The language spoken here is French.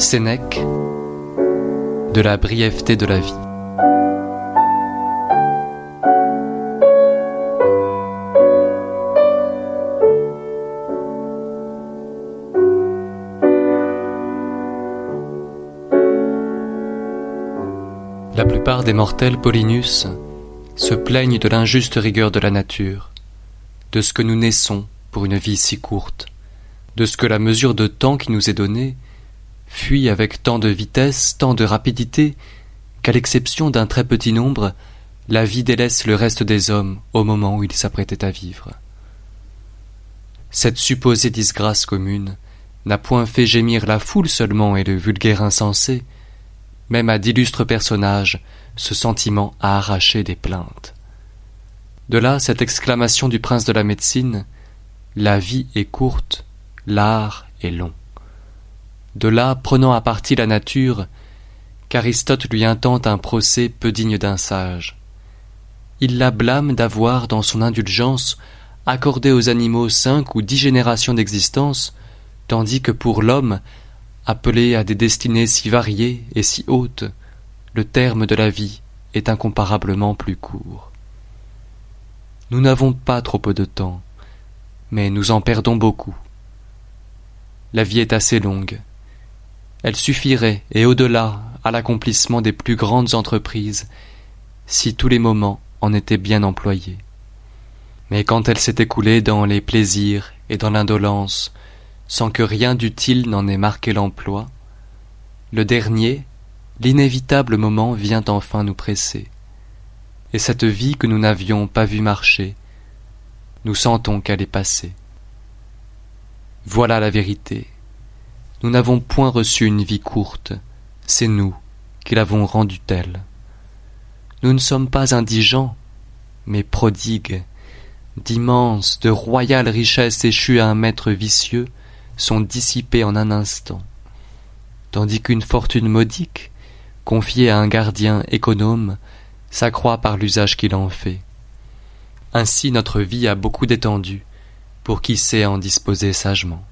Sénèque de la brièveté de la vie. La plupart des mortels Paulinus se plaignent de l'injuste rigueur de la nature, de ce que nous naissons pour une vie si courte, de ce que la mesure de temps qui nous est donnée fuit avec tant de vitesse, tant de rapidité, qu'à l'exception d'un très petit nombre, la vie délaisse le reste des hommes au moment où ils s'apprêtaient à vivre. Cette supposée disgrâce commune n'a point fait gémir la foule seulement et le vulgaire insensé, même à d'illustres personnages ce sentiment a arraché des plaintes. De là cette exclamation du prince de la médecine La vie est courte, l'art est long. De là, prenant à partie la nature, qu'Aristote lui intente un procès peu digne d'un sage. Il la blâme d'avoir, dans son indulgence, accordé aux animaux cinq ou dix générations d'existence, tandis que pour l'homme, appelé à des destinées si variées et si hautes, le terme de la vie est incomparablement plus court. Nous n'avons pas trop peu de temps, mais nous en perdons beaucoup. La vie est assez longue, elle suffirait, et au-delà, à l'accomplissement des plus grandes entreprises, si tous les moments en étaient bien employés. Mais quand elle s'est écoulée dans les plaisirs et dans l'indolence, sans que rien d'utile n'en ait marqué l'emploi, le dernier, l'inévitable moment vient enfin nous presser. Et cette vie que nous n'avions pas vue marcher, nous sentons qu'elle est passée. Voilà la vérité, nous n'avons point reçu une vie courte, c'est nous qui l'avons rendue telle. Nous ne sommes pas indigents, mais prodigues, d'immenses, de royales richesses échues à un maître vicieux sont dissipées en un instant, tandis qu'une fortune modique, confiée à un gardien économe, s'accroît par l'usage qu'il en fait. Ainsi notre vie a beaucoup d'étendue, pour qui sait en disposer sagement.